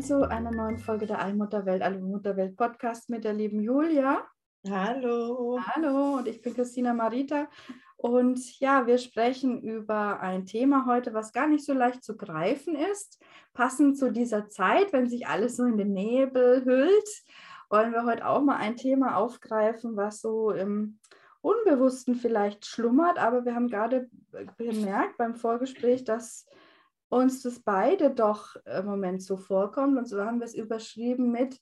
Willkommen zu einer neuen Folge der Allmutterwelt, Allmutterwelt Podcast mit der lieben Julia. Hallo. Hallo und ich bin Christina Marita und ja, wir sprechen über ein Thema heute, was gar nicht so leicht zu greifen ist. Passend zu dieser Zeit, wenn sich alles so in den Nebel hüllt, wollen wir heute auch mal ein Thema aufgreifen, was so im Unbewussten vielleicht schlummert, aber wir haben gerade bemerkt beim Vorgespräch, dass uns das beide doch im Moment so vorkommt. Und so haben wir es überschrieben mit,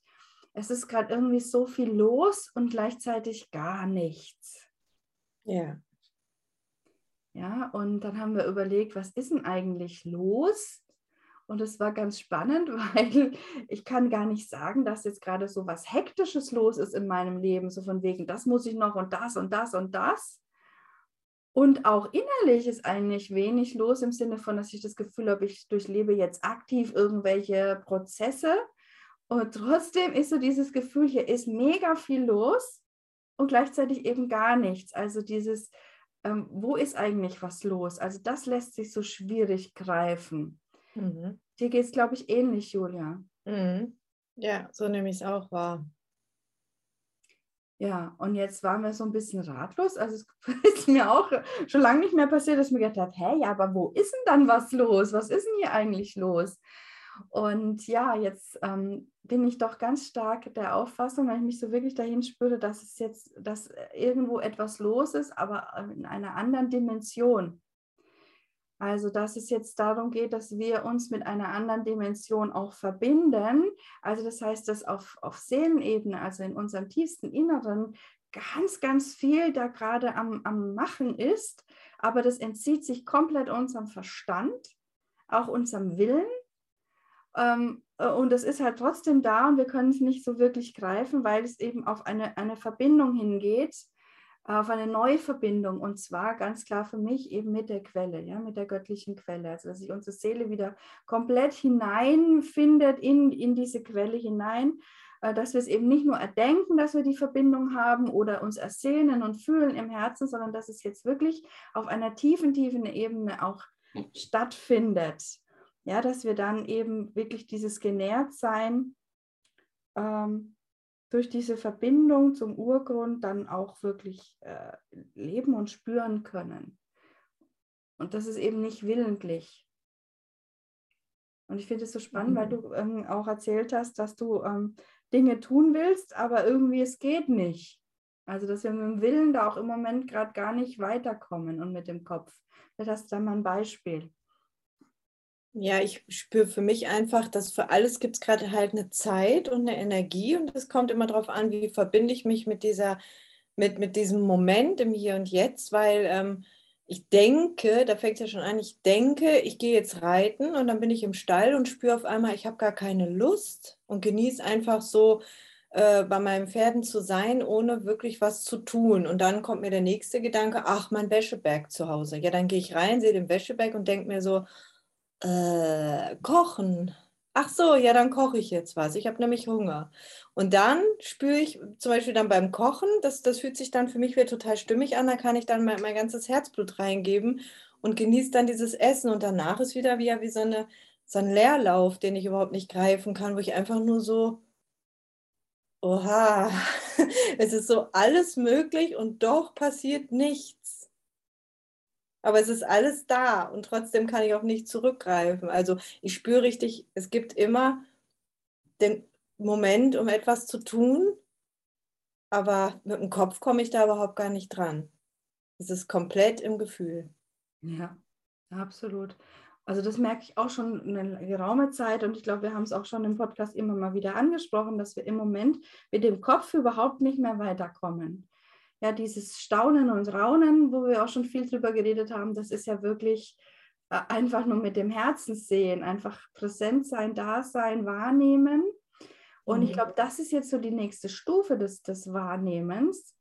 es ist gerade irgendwie so viel los und gleichzeitig gar nichts. Ja. Ja, und dann haben wir überlegt, was ist denn eigentlich los? Und es war ganz spannend, weil ich kann gar nicht sagen, dass jetzt gerade so was Hektisches los ist in meinem Leben, so von wegen, das muss ich noch und das und das und das. Und auch innerlich ist eigentlich wenig los im Sinne von, dass ich das Gefühl habe, ich durchlebe jetzt aktiv irgendwelche Prozesse. Und trotzdem ist so dieses Gefühl, hier ist mega viel los und gleichzeitig eben gar nichts. Also dieses, ähm, wo ist eigentlich was los? Also das lässt sich so schwierig greifen. Mhm. Dir geht es, glaube ich, ähnlich, Julia. Mhm. Ja, so nehme ich es auch wahr. Ja, und jetzt waren wir so ein bisschen ratlos. Also es ist mir auch schon lange nicht mehr passiert, dass ich mir gedacht habe, ja, aber wo ist denn dann was los? Was ist denn hier eigentlich los? Und ja, jetzt ähm, bin ich doch ganz stark der Auffassung, weil ich mich so wirklich dahin spüre, dass es jetzt, dass irgendwo etwas los ist, aber in einer anderen Dimension. Also, dass es jetzt darum geht, dass wir uns mit einer anderen Dimension auch verbinden. Also, das heißt, dass auf, auf Seelenebene, also in unserem tiefsten Inneren, ganz, ganz viel da gerade am, am Machen ist. Aber das entzieht sich komplett unserem Verstand, auch unserem Willen. Ähm, und es ist halt trotzdem da und wir können es nicht so wirklich greifen, weil es eben auf eine, eine Verbindung hingeht auf eine neue Verbindung und zwar ganz klar für mich eben mit der Quelle, ja, mit der göttlichen Quelle. Also dass sich unsere Seele wieder komplett hineinfindet in, in diese Quelle hinein, äh, dass wir es eben nicht nur erdenken, dass wir die Verbindung haben oder uns ersehnen und fühlen im Herzen, sondern dass es jetzt wirklich auf einer tiefen, tiefen Ebene auch stattfindet. Ja, dass wir dann eben wirklich dieses Genährtsein ähm, durch diese Verbindung zum Urgrund dann auch wirklich äh, leben und spüren können. Und das ist eben nicht willentlich. Und ich finde es so spannend, mhm. weil du ähm, auch erzählt hast, dass du ähm, Dinge tun willst, aber irgendwie es geht nicht. Also dass wir mit dem Willen da auch im Moment gerade gar nicht weiterkommen und mit dem Kopf. Das ist dann mal ein Beispiel. Ja, ich spüre für mich einfach, dass für alles gibt es gerade halt eine Zeit und eine Energie und es kommt immer darauf an, wie verbinde ich mich mit dieser, mit, mit diesem Moment im Hier und Jetzt, weil ähm, ich denke, da fängt es ja schon an, ich denke, ich gehe jetzt reiten und dann bin ich im Stall und spüre auf einmal, ich habe gar keine Lust und genieße einfach so äh, bei meinen Pferden zu sein, ohne wirklich was zu tun. Und dann kommt mir der nächste Gedanke, ach, mein Wäscheberg zu Hause. Ja, dann gehe ich rein, sehe den Wäscheberg und denke mir so, äh, kochen. Ach so, ja, dann koche ich jetzt was. Ich habe nämlich Hunger. Und dann spüre ich zum Beispiel dann beim Kochen, das, das fühlt sich dann für mich wieder total stimmig an. Da kann ich dann mein, mein ganzes Herzblut reingeben und genieße dann dieses Essen. Und danach ist wieder wie, wie so, eine, so ein Leerlauf, den ich überhaupt nicht greifen kann, wo ich einfach nur so, oha, es ist so alles möglich und doch passiert nichts. Aber es ist alles da und trotzdem kann ich auch nicht zurückgreifen. Also ich spüre richtig, es gibt immer den Moment, um etwas zu tun, aber mit dem Kopf komme ich da überhaupt gar nicht dran. Es ist komplett im Gefühl. Ja, absolut. Also das merke ich auch schon eine geraume Zeit und ich glaube, wir haben es auch schon im Podcast immer mal wieder angesprochen, dass wir im Moment mit dem Kopf überhaupt nicht mehr weiterkommen. Ja, dieses Staunen und Raunen, wo wir auch schon viel drüber geredet haben, das ist ja wirklich äh, einfach nur mit dem Herzen sehen, einfach präsent sein, da sein, wahrnehmen. Und mhm. ich glaube, das ist jetzt so die nächste Stufe des, des Wahrnehmens.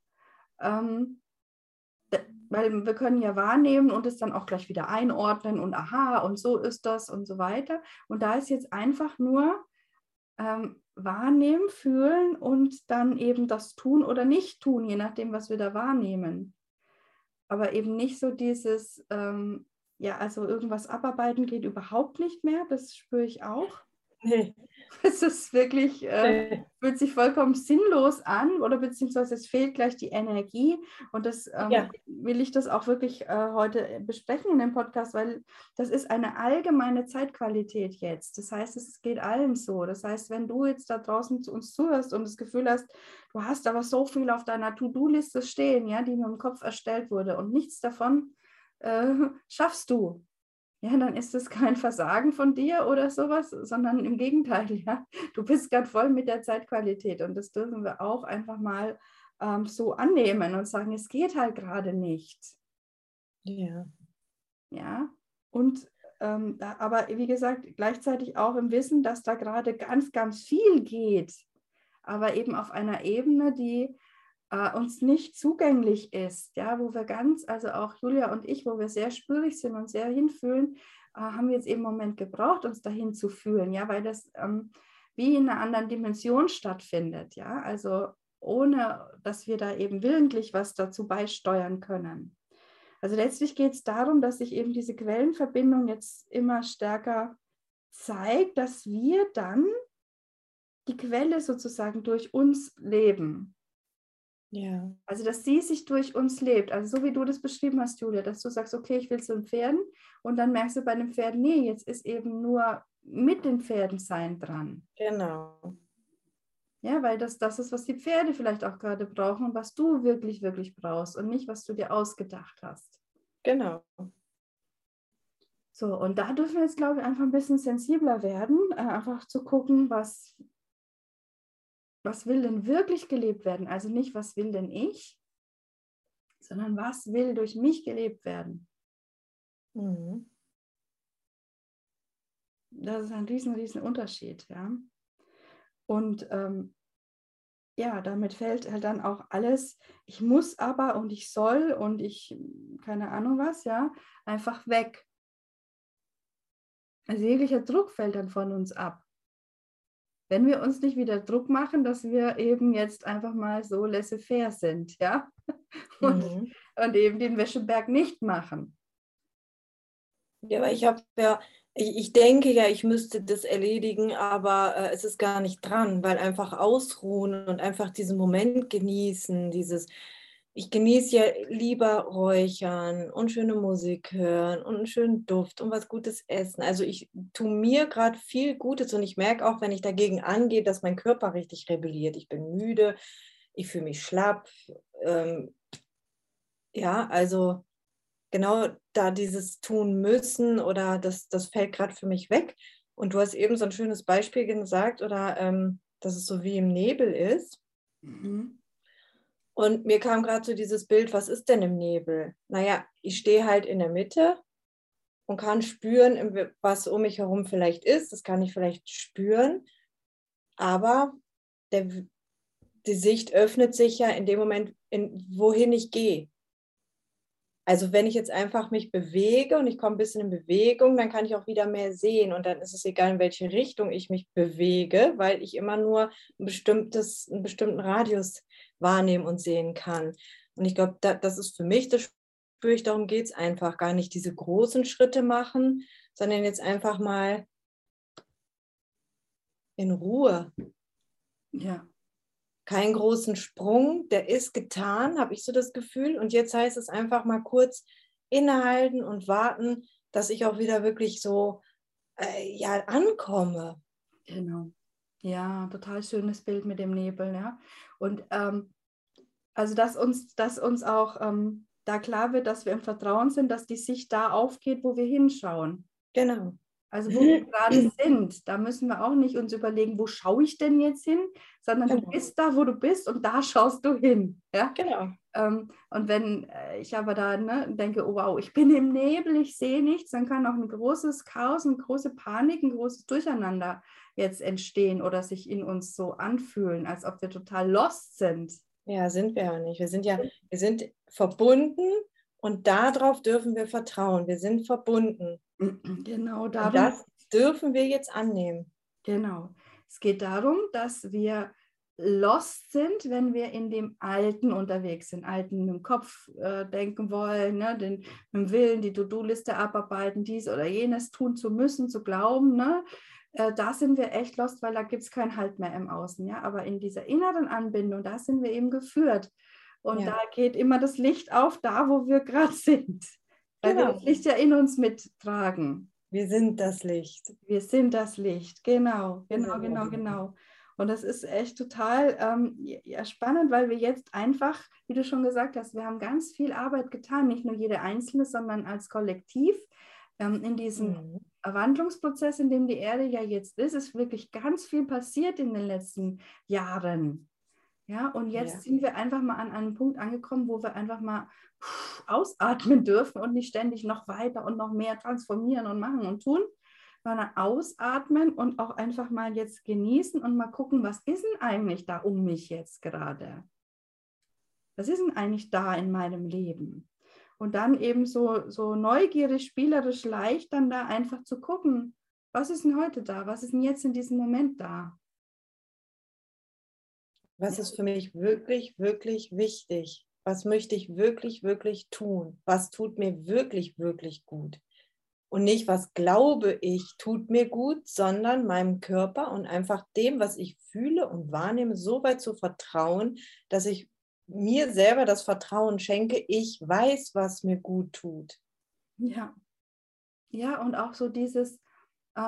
Ähm, weil wir können ja wahrnehmen und es dann auch gleich wieder einordnen und aha, und so ist das und so weiter. Und da ist jetzt einfach nur ähm, wahrnehmen, fühlen und dann eben das tun oder nicht tun, je nachdem, was wir da wahrnehmen. Aber eben nicht so dieses, ähm, ja, also irgendwas abarbeiten geht überhaupt nicht mehr, das spüre ich auch. Nee. Es ist wirklich, äh, fühlt sich vollkommen sinnlos an oder beziehungsweise es fehlt gleich die Energie. Und das ähm, ja. will ich das auch wirklich äh, heute besprechen in dem Podcast, weil das ist eine allgemeine Zeitqualität jetzt. Das heißt, es geht allen so. Das heißt, wenn du jetzt da draußen zu uns zuhörst und das Gefühl hast, du hast aber so viel auf deiner To-Do-Liste stehen, ja, die mir im Kopf erstellt wurde und nichts davon äh, schaffst du ja, dann ist es kein Versagen von dir oder sowas, sondern im Gegenteil, ja, du bist gerade voll mit der Zeitqualität und das dürfen wir auch einfach mal ähm, so annehmen und sagen, es geht halt gerade nicht. Ja. Ja, und ähm, aber wie gesagt, gleichzeitig auch im Wissen, dass da gerade ganz, ganz viel geht, aber eben auf einer Ebene, die äh, uns nicht zugänglich ist, ja, wo wir ganz, also auch Julia und ich, wo wir sehr spürig sind und sehr hinfühlen, äh, haben wir jetzt eben einen Moment gebraucht, uns dahin zu fühlen, ja, weil das ähm, wie in einer anderen Dimension stattfindet, ja, also ohne, dass wir da eben willentlich was dazu beisteuern können. Also letztlich geht es darum, dass sich eben diese Quellenverbindung jetzt immer stärker zeigt, dass wir dann die Quelle sozusagen durch uns leben. Ja. Also, dass sie sich durch uns lebt. Also, so wie du das beschrieben hast, Julia, dass du sagst, okay, ich will zu den Pferden und dann merkst du bei den Pferden, nee, jetzt ist eben nur mit den Pferden sein dran. Genau. Ja, weil das das ist, was die Pferde vielleicht auch gerade brauchen und was du wirklich, wirklich brauchst und nicht, was du dir ausgedacht hast. Genau. So, und da dürfen wir jetzt, glaube ich, einfach ein bisschen sensibler werden, äh, einfach zu gucken, was, was will denn wirklich gelebt werden? Also nicht, was will denn ich, sondern was will durch mich gelebt werden? Mhm. Das ist ein riesen, riesen Unterschied, ja. Und ähm, ja, damit fällt halt dann auch alles, ich muss aber und ich soll und ich, keine Ahnung was, ja, einfach weg. Also jeglicher Druck fällt dann von uns ab wenn wir uns nicht wieder Druck machen, dass wir eben jetzt einfach mal so laissez-faire sind, ja, und, mhm. und eben den Wäscheberg nicht machen. Ja, aber ich habe ja, ich, ich, denke ja, ich müsste das erledigen, aber äh, es ist gar nicht dran, weil einfach ausruhen und einfach diesen Moment genießen, dieses, ich genieße ja lieber Räuchern und schöne Musik hören und einen schönen Duft und was Gutes essen. Also ich tue mir gerade viel Gutes und ich merke auch, wenn ich dagegen angehe, dass mein Körper richtig rebelliert. Ich bin müde, ich fühle mich schlapp. Ähm, ja, also genau da dieses tun müssen oder das, das fällt gerade für mich weg. Und du hast eben so ein schönes Beispiel gesagt oder ähm, dass es so wie im Nebel ist. Mhm. Und mir kam gerade so dieses Bild, was ist denn im Nebel? Naja, ich stehe halt in der Mitte und kann spüren, was um mich herum vielleicht ist. Das kann ich vielleicht spüren. Aber der, die Sicht öffnet sich ja in dem Moment, in, wohin ich gehe. Also wenn ich jetzt einfach mich bewege und ich komme ein bisschen in Bewegung, dann kann ich auch wieder mehr sehen und dann ist es egal, in welche Richtung ich mich bewege, weil ich immer nur ein bestimmtes, einen bestimmten Radius wahrnehmen und sehen kann. Und ich glaube, da, das ist für mich, das spüre ich, darum geht es einfach gar nicht diese großen Schritte machen, sondern jetzt einfach mal in Ruhe. Ja. Keinen großen Sprung, der ist getan, habe ich so das Gefühl. Und jetzt heißt es einfach mal kurz innehalten und warten, dass ich auch wieder wirklich so äh, ja, ankomme. Genau. Ja, total schönes Bild mit dem Nebel, ja. Und ähm, also, dass uns, dass uns auch ähm, da klar wird, dass wir im Vertrauen sind, dass die Sicht da aufgeht, wo wir hinschauen. Genau. Also wo wir gerade sind, da müssen wir auch nicht uns überlegen, wo schaue ich denn jetzt hin, sondern genau. du bist da, wo du bist und da schaust du hin. Ja? Genau. Ähm, und wenn äh, ich aber da ne, denke, oh wow, ich bin im Nebel, ich sehe nichts, dann kann auch ein großes Chaos, eine große Panik, ein großes Durcheinander jetzt entstehen oder sich in uns so anfühlen, als ob wir total lost sind. Ja, sind wir ja nicht. Wir sind ja, wir sind verbunden und darauf dürfen wir vertrauen. Wir sind verbunden. Genau, darum. Und das dürfen wir jetzt annehmen. Genau. Es geht darum, dass wir lost sind, wenn wir in dem Alten unterwegs sind, Alten mit dem Kopf äh, denken wollen, ne? den, mit dem Willen, die To-Do-Liste abarbeiten, dies oder jenes tun zu müssen, zu glauben. Ne? Äh, da sind wir echt lost, weil da gibt es keinen Halt mehr im Außen. Ja? Aber in dieser inneren Anbindung, da sind wir eben geführt. Und ja. da geht immer das Licht auf, da wo wir gerade sind. Weil genau. wir das Licht ja in uns mittragen. Wir sind das Licht. Wir sind das Licht, genau, genau, genau, genau. Und das ist echt total ähm, ja, spannend, weil wir jetzt einfach, wie du schon gesagt hast, wir haben ganz viel Arbeit getan, nicht nur jede Einzelne, sondern als Kollektiv ähm, in diesem mhm. Wandlungsprozess, in dem die Erde ja jetzt ist, ist wirklich ganz viel passiert in den letzten Jahren. Ja, und jetzt ja. sind wir einfach mal an einem Punkt angekommen, wo wir einfach mal ausatmen dürfen und nicht ständig noch weiter und noch mehr transformieren und machen und tun, sondern ausatmen und auch einfach mal jetzt genießen und mal gucken, was ist denn eigentlich da um mich jetzt gerade? Was ist denn eigentlich da in meinem Leben? Und dann eben so, so neugierig, spielerisch leicht dann da einfach zu gucken, was ist denn heute da? Was ist denn jetzt in diesem Moment da? Was ist für mich wirklich, wirklich wichtig? Was möchte ich wirklich, wirklich tun? Was tut mir wirklich, wirklich gut? Und nicht, was glaube ich, tut mir gut, sondern meinem Körper und einfach dem, was ich fühle und wahrnehme, so weit zu vertrauen, dass ich mir selber das Vertrauen schenke, ich weiß, was mir gut tut. Ja. Ja, und auch so dieses,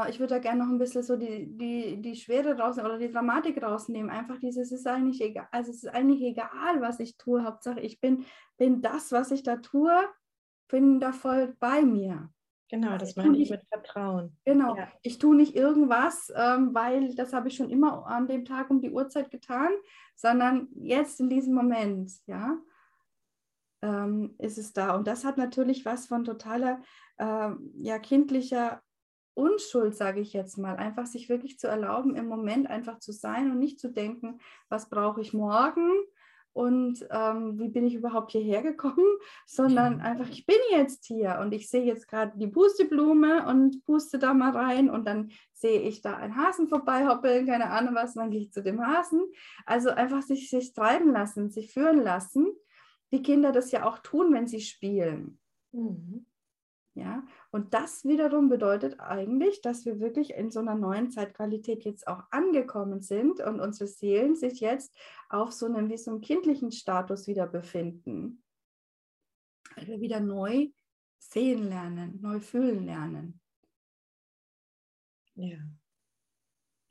ich würde da gerne noch ein bisschen so die, die, die Schwere rausnehmen oder die Dramatik rausnehmen. Einfach dieses, es ist eigentlich egal, also es ist eigentlich egal, was ich tue. Hauptsache, ich bin, bin das, was ich da tue, bin da voll bei mir. Genau, das meine ich mit Vertrauen. Genau, ja. ich tue nicht irgendwas, ähm, weil das habe ich schon immer an dem Tag um die Uhrzeit getan, sondern jetzt in diesem Moment, ja, ähm, ist es da. Und das hat natürlich was von totaler, äh, ja, kindlicher Unschuld, sage ich jetzt mal, einfach sich wirklich zu erlauben, im Moment einfach zu sein und nicht zu denken, was brauche ich morgen und ähm, wie bin ich überhaupt hierher gekommen, sondern mhm. einfach, ich bin jetzt hier und ich sehe jetzt gerade die Pusteblume und puste da mal rein und dann sehe ich da einen Hasen vorbeihoppeln, keine Ahnung was, und dann gehe ich zu dem Hasen. Also einfach sich, sich treiben lassen, sich führen lassen, wie Kinder das ja auch tun, wenn sie spielen. Mhm. Ja, und das wiederum bedeutet eigentlich, dass wir wirklich in so einer neuen Zeitqualität jetzt auch angekommen sind und unsere Seelen sich jetzt auf so einem wie so einem kindlichen Status wieder befinden. Weil wir wieder neu sehen lernen, neu fühlen lernen. Ja.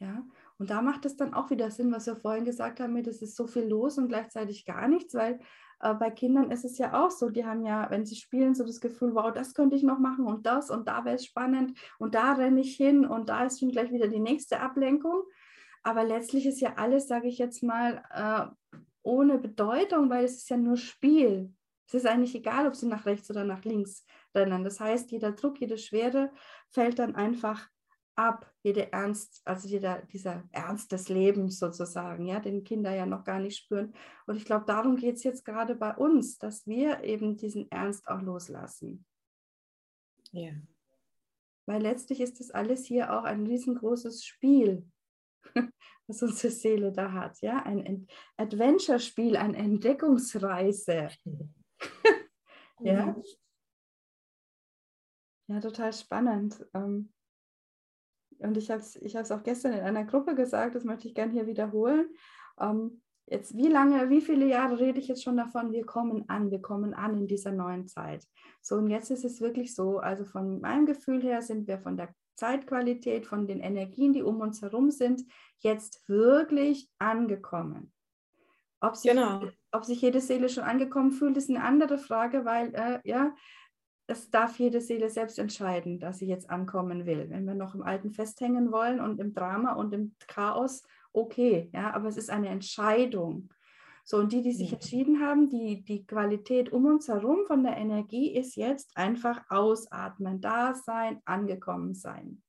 Ja, und da macht es dann auch wieder Sinn, was wir vorhin gesagt haben, das ist so viel los und gleichzeitig gar nichts, weil äh, bei Kindern ist es ja auch so, die haben ja, wenn sie spielen, so das Gefühl, wow, das könnte ich noch machen und das und da wäre es spannend und da renne ich hin und da ist schon gleich wieder die nächste Ablenkung. Aber letztlich ist ja alles, sage ich jetzt mal, äh, ohne Bedeutung, weil es ist ja nur Spiel. Es ist eigentlich egal, ob sie nach rechts oder nach links rennen. Das heißt, jeder Druck, jede Schwere fällt dann einfach ab, jede Ernst, also jeder, dieser Ernst des Lebens sozusagen, ja, den Kinder ja noch gar nicht spüren. Und ich glaube, darum geht es jetzt gerade bei uns, dass wir eben diesen Ernst auch loslassen. Ja. Weil letztlich ist das alles hier auch ein riesengroßes Spiel, was unsere Seele da hat, ja, ein Adventure-Spiel, eine Entdeckungsreise. ja. Ja, total spannend. Ähm, und ich habe es ich auch gestern in einer Gruppe gesagt, das möchte ich gerne hier wiederholen. Ähm, jetzt, wie lange, wie viele Jahre rede ich jetzt schon davon, wir kommen an, wir kommen an in dieser neuen Zeit. So, und jetzt ist es wirklich so, also von meinem Gefühl her sind wir von der Zeitqualität, von den Energien, die um uns herum sind, jetzt wirklich angekommen. Ob sich, genau. ob sich jede Seele schon angekommen fühlt, ist eine andere Frage, weil äh, ja, es darf jede Seele selbst entscheiden, dass sie jetzt ankommen will. Wenn wir noch im Alten festhängen wollen und im Drama und im Chaos, okay, ja, aber es ist eine Entscheidung. So, und die, die sich entschieden haben, die, die Qualität um uns herum von der Energie ist jetzt einfach ausatmen, da sein, angekommen sein.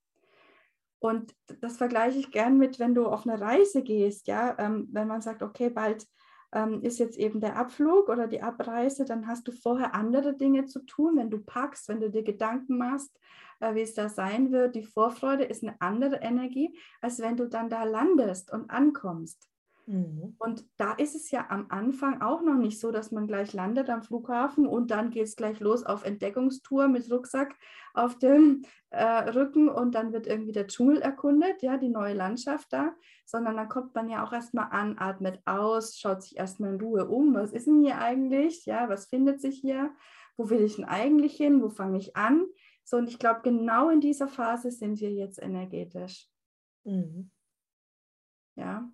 Und das vergleiche ich gern mit, wenn du auf eine Reise gehst, ja, ähm, wenn man sagt, okay, bald ähm, ist jetzt eben der Abflug oder die Abreise, dann hast du vorher andere Dinge zu tun, wenn du packst, wenn du dir Gedanken machst, äh, wie es da sein wird. Die Vorfreude ist eine andere Energie, als wenn du dann da landest und ankommst. Mhm. Und da ist es ja am Anfang auch noch nicht so, dass man gleich landet am Flughafen und dann geht es gleich los auf Entdeckungstour mit Rucksack auf dem äh, Rücken und dann wird irgendwie der Dschungel erkundet, ja, die neue Landschaft da, sondern dann kommt man ja auch erstmal an, atmet aus, schaut sich erstmal in Ruhe um, was ist denn hier eigentlich, ja, was findet sich hier, wo will ich denn eigentlich hin, wo fange ich an? So, und ich glaube, genau in dieser Phase sind wir jetzt energetisch. Mhm. Ja,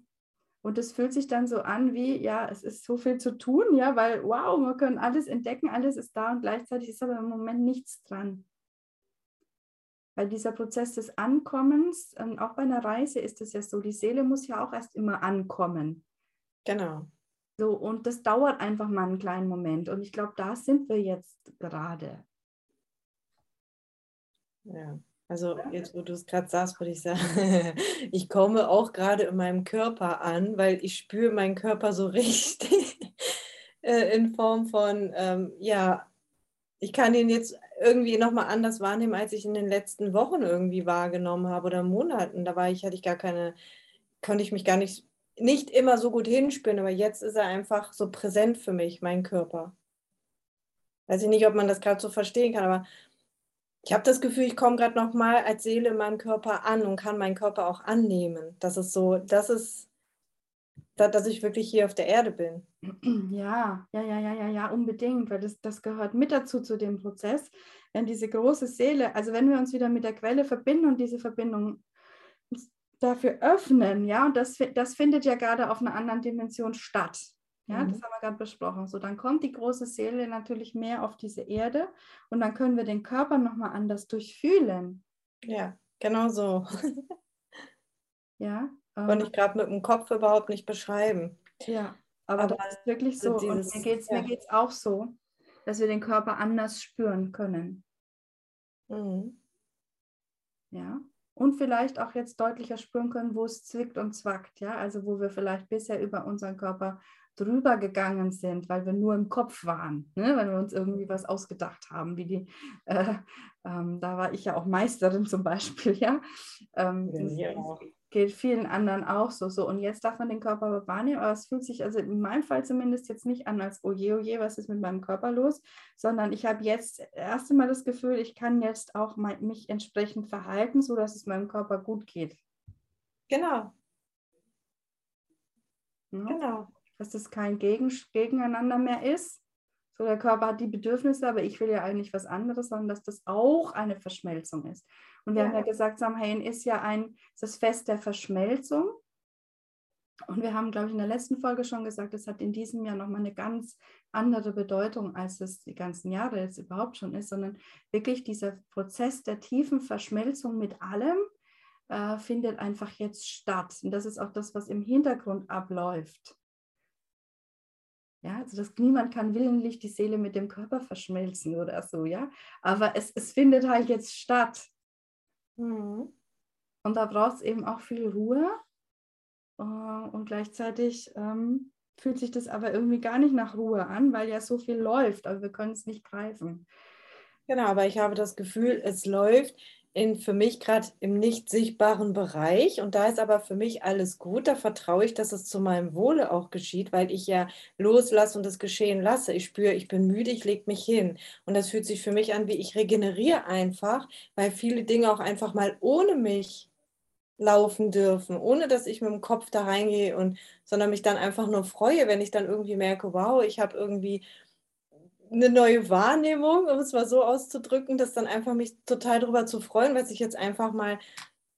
und es fühlt sich dann so an wie, ja, es ist so viel zu tun, ja, weil, wow, wir können alles entdecken, alles ist da und gleichzeitig ist aber im Moment nichts dran. Weil dieser Prozess des Ankommens, ähm, auch bei einer Reise ist es ja so, die Seele muss ja auch erst immer ankommen. Genau. So, und das dauert einfach mal einen kleinen Moment. Und ich glaube, da sind wir jetzt gerade. Ja. Also jetzt, wo du es gerade sagst, würde ich sagen, ich komme auch gerade in meinem Körper an, weil ich spüre meinen Körper so richtig äh, in Form von, ähm, ja, ich kann ihn jetzt irgendwie nochmal anders wahrnehmen, als ich in den letzten Wochen irgendwie wahrgenommen habe oder Monaten. Da war ich, hatte ich gar keine, konnte ich mich gar nicht, nicht immer so gut hinspüren, aber jetzt ist er einfach so präsent für mich, mein Körper. Weiß ich nicht, ob man das gerade so verstehen kann, aber ich habe das Gefühl, ich komme gerade noch mal als Seele in meinem Körper an und kann meinen Körper auch annehmen. Das ist so, das ist, dass ich wirklich hier auf der Erde bin. Ja, ja, ja, ja, ja, ja, unbedingt, weil das, das gehört mit dazu zu dem Prozess. Wenn diese große Seele, also wenn wir uns wieder mit der Quelle verbinden und diese Verbindung dafür öffnen, ja, und das, das findet ja gerade auf einer anderen Dimension statt. Ja, mhm. das haben wir gerade besprochen. So, dann kommt die große Seele natürlich mehr auf diese Erde und dann können wir den Körper nochmal anders durchfühlen. Ja, genau so. ja. Ähm, Konnte ich gerade mit dem Kopf überhaupt nicht beschreiben. Ja, aber, aber das ist wirklich so. Dieses, und mir geht es ja. auch so, dass wir den Körper anders spüren können. Mhm. Ja. Und vielleicht auch jetzt deutlicher spüren können, wo es zwickt und zwackt, ja, also wo wir vielleicht bisher über unseren Körper drüber gegangen sind, weil wir nur im Kopf waren, ne? weil wir uns irgendwie was ausgedacht haben, wie die, äh, ähm, da war ich ja auch Meisterin zum Beispiel, ja. Ähm, ja geht vielen anderen auch so, so. Und jetzt darf man den Körper wahrnehmen, aber es fühlt sich also in meinem Fall zumindest jetzt nicht an als, oje, oje, was ist mit meinem Körper los, sondern ich habe jetzt erst einmal das Gefühl, ich kann jetzt auch mein, mich entsprechend verhalten, sodass es meinem Körper gut geht. Genau. Ja? Genau dass das kein Gegen Gegeneinander mehr ist. So, der Körper hat die Bedürfnisse, aber ich will ja eigentlich was anderes, sondern dass das auch eine Verschmelzung ist. Und wir ja. haben ja gesagt, Samhain ist ja ein, das Fest der Verschmelzung. Und wir haben, glaube ich, in der letzten Folge schon gesagt, es hat in diesem Jahr nochmal eine ganz andere Bedeutung, als es die ganzen Jahre jetzt überhaupt schon ist, sondern wirklich dieser Prozess der tiefen Verschmelzung mit allem äh, findet einfach jetzt statt. Und das ist auch das, was im Hintergrund abläuft. Ja, also das, niemand kann willentlich die Seele mit dem Körper verschmelzen oder so, ja. Aber es, es findet halt jetzt statt. Mhm. Und da braucht es eben auch viel Ruhe. Äh, und gleichzeitig ähm, fühlt sich das aber irgendwie gar nicht nach Ruhe an, weil ja so viel läuft, aber wir können es nicht greifen. Genau, aber ich habe das Gefühl, es läuft in für mich gerade im nicht sichtbaren Bereich und da ist aber für mich alles gut. Da vertraue ich, dass es zu meinem Wohle auch geschieht, weil ich ja loslasse und es geschehen lasse. Ich spüre, ich bin müde, ich lege mich hin und das fühlt sich für mich an, wie ich regeneriere einfach, weil viele Dinge auch einfach mal ohne mich laufen dürfen, ohne dass ich mit dem Kopf da reingehe und sondern mich dann einfach nur freue, wenn ich dann irgendwie merke, wow, ich habe irgendwie eine neue Wahrnehmung, um es mal so auszudrücken, das dann einfach mich total darüber zu freuen, weil sich jetzt einfach mal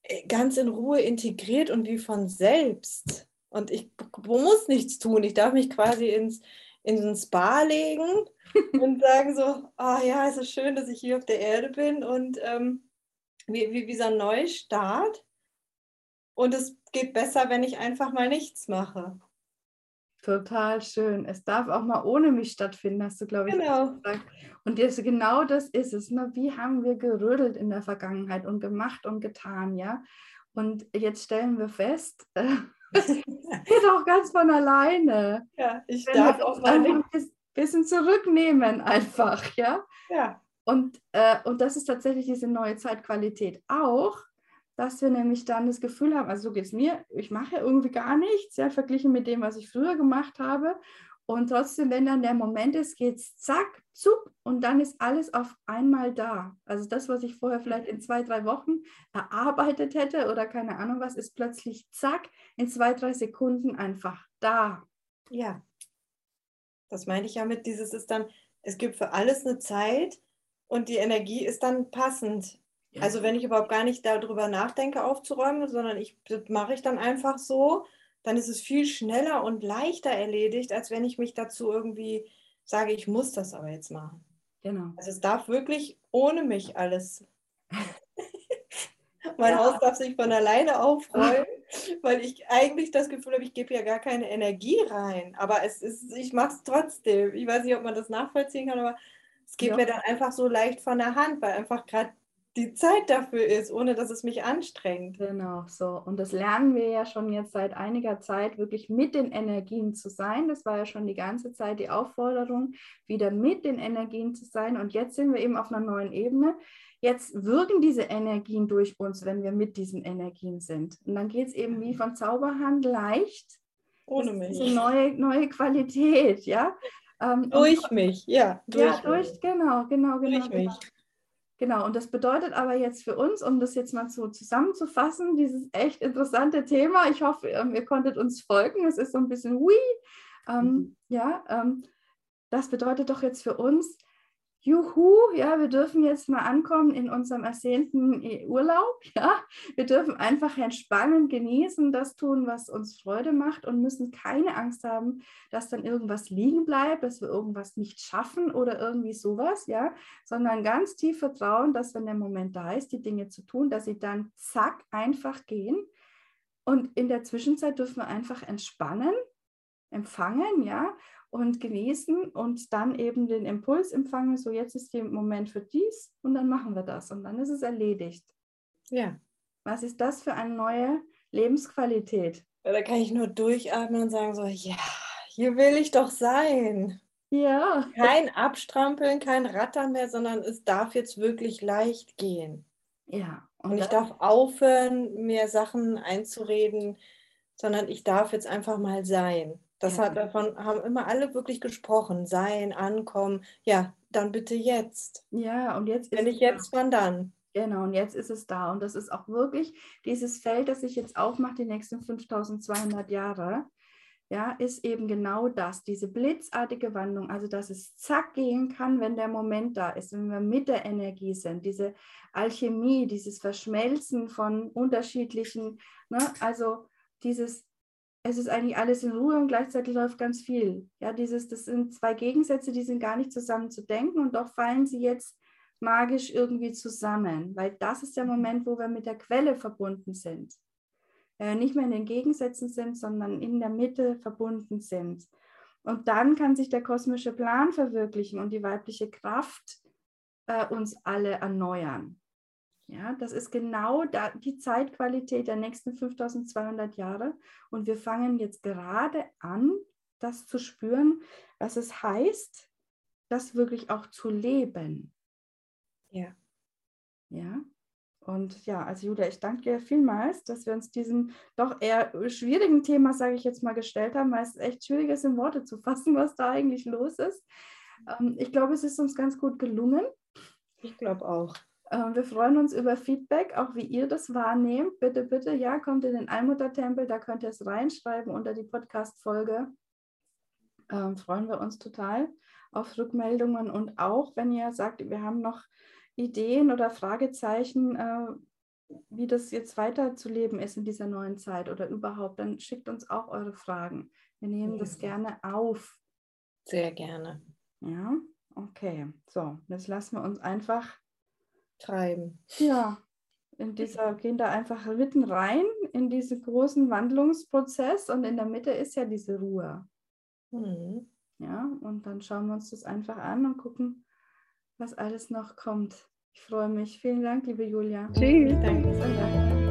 äh, ganz in Ruhe integriert und wie von selbst. Und ich muss nichts tun. Ich darf mich quasi ins, in Spa legen und sagen so, ah oh ja, es ist schön, dass ich hier auf der Erde bin und ähm, wie, wie, wie so ein Neustart. Und es geht besser, wenn ich einfach mal nichts mache. Total schön. Es darf auch mal ohne mich stattfinden, hast du, glaube ich, genau. gesagt. Und das, genau das ist es. Ne? Wie haben wir gerödelt in der Vergangenheit und gemacht und getan, ja? Und jetzt stellen wir fest, äh, das geht auch ganz von alleine. Ja, ich Wenn darf auch mal einfach ein bisschen zurücknehmen, einfach, ja. Ja, Und, äh, und das ist tatsächlich diese neue Zeitqualität auch, dass wir nämlich dann das Gefühl haben, also so geht es mir, ich mache irgendwie gar nichts, ja, verglichen mit dem, was ich früher gemacht habe. Und trotzdem, wenn dann der Moment ist, geht es zack, zuck und dann ist alles auf einmal da. Also das, was ich vorher vielleicht in zwei, drei Wochen erarbeitet hätte oder keine Ahnung was, ist plötzlich zack, in zwei, drei Sekunden einfach da. ja. Das meine ich ja mit dieses ist dann, es gibt für alles eine Zeit und die Energie ist dann passend. Also wenn ich überhaupt gar nicht darüber nachdenke, aufzuräumen, sondern ich das mache ich dann einfach so, dann ist es viel schneller und leichter erledigt, als wenn ich mich dazu irgendwie sage, ich muss das aber jetzt machen. Genau. Also es darf wirklich ohne mich alles. mein Ja. Haus darf sich von alleine aufräumen, weil ich eigentlich das Gefühl habe, ich gebe ja gar keine Energie rein. Aber es ist, ich mache es trotzdem. Ich weiß nicht, ob man das nachvollziehen kann, aber es geht Ja. mir dann einfach so leicht von der Hand, weil einfach gerade die Zeit dafür ist, ohne dass es mich anstrengt. Genau, so. Und das lernen wir ja schon jetzt seit einiger Zeit, wirklich mit den Energien zu sein. Das war ja schon die ganze Zeit die Aufforderung, wieder mit den Energien zu sein. Und jetzt sind wir eben auf einer neuen Ebene. Jetzt wirken diese Energien durch uns, wenn wir mit diesen Energien sind. Und dann geht es eben wie von Zauberhand leicht. Ohne mich. Diese neue, neue Qualität, ja. Ähm, und- Durch mich, ja. ja, mich. durch, genau, genau, genau. Durch genau. mich. Genau, und das bedeutet aber jetzt für uns, um das jetzt mal so zusammenzufassen, dieses echt interessante Thema. Ich hoffe, ähm, ihr konntet uns folgen. Es ist so ein bisschen hui. Ähm, Mhm. Ja, ähm, das bedeutet doch jetzt für uns, juhu, ja, wir dürfen jetzt mal ankommen in unserem ersehnten äh, Urlaub. Ja, wir dürfen einfach entspannen, genießen, das tun, was uns Freude macht und müssen keine Angst haben, dass dann irgendwas liegen bleibt, dass wir irgendwas nicht schaffen oder irgendwie sowas, ja, sondern ganz tief vertrauen, dass wenn der Moment da ist, die Dinge zu tun, dass sie dann zack einfach gehen. Und in der Zwischenzeit dürfen wir einfach entspannen, empfangen, ja, und genießen und dann eben den Impuls empfangen, so jetzt ist der Moment für dies und dann machen wir das und dann ist es erledigt. Ja. Was ist das für eine neue Lebensqualität? Ja, Da kann ich nur durchatmen und sagen so, ja, hier will ich doch sein. Ja, Kein Abstrampeln, kein Rattern mehr, sondern es darf jetzt wirklich leicht gehen. ja. Und ich das- darf aufhören, mir Sachen einzureden, sondern ich darf jetzt einfach mal sein. Das Ja. hat, davon haben immer alle wirklich gesprochen. Sein, ankommen. Ja, dann bitte jetzt. ja, und jetzt ist Wenn nicht jetzt, wann dann? Genau, und jetzt ist es da. Und das ist auch wirklich dieses Feld, das sich jetzt aufmacht, die nächsten 5200 Jahre, ja, ist eben genau das, diese blitzartige Wandlung, also dass es zack gehen kann, wenn der Moment da ist, wenn wir mit der Energie sind, diese Alchemie, dieses Verschmelzen von unterschiedlichen, ne, also dieses, es ist eigentlich alles in Ruhe und gleichzeitig läuft ganz viel. Ja, dieses, das sind zwei Gegensätze, die sind gar nicht zusammen zu denken und doch fallen sie jetzt magisch irgendwie zusammen, weil das ist der Moment, wo wir mit der Quelle verbunden sind. Äh, nicht mehr in den Gegensätzen sind, sondern in der Mitte verbunden sind. Und dann kann sich der kosmische Plan verwirklichen und die weibliche Kraft äh, uns alle erneuern. Ja, das ist genau da, die Zeitqualität der nächsten 5200 Jahre. Und wir fangen jetzt gerade an, das zu spüren, was es heißt, das wirklich auch zu leben. Ja. Ja. Und ja, also Julia, ich danke dir vielmals, dass wir uns diesem doch eher schwierigen Thema, sage ich jetzt mal, gestellt haben, weil es echt schwierig ist, in Worte zu fassen, was da eigentlich los ist. Ähm, ich glaube, es ist uns ganz gut gelungen. Ich glaube auch. Ähm, wir freuen uns über Feedback, auch wie ihr das wahrnehmt. Bitte, bitte, ja, kommt in den Allmuttertempel, da könnt ihr es reinschreiben unter die Podcast-Folge. Ähm, freuen wir uns total auf Rückmeldungen und auch, wenn ihr sagt, wir haben noch Ideen oder Fragezeichen, äh, wie das jetzt weiterzuleben ist in dieser neuen Zeit oder überhaupt, dann schickt uns auch eure Fragen. Wir nehmen das Ja. gerne auf. Sehr gerne. Ja, okay. So, jetzt lassen wir uns einfach Treiben. ja, in dieser, gehen da einfach mitten rein in diesen großen Wandlungsprozess und in der Mitte ist ja diese Ruhe. Mhm. Ja, und dann schauen wir uns das einfach an und gucken, was alles noch kommt. Ich freue mich. Vielen Dank, liebe Julia. Tschüss. Danke.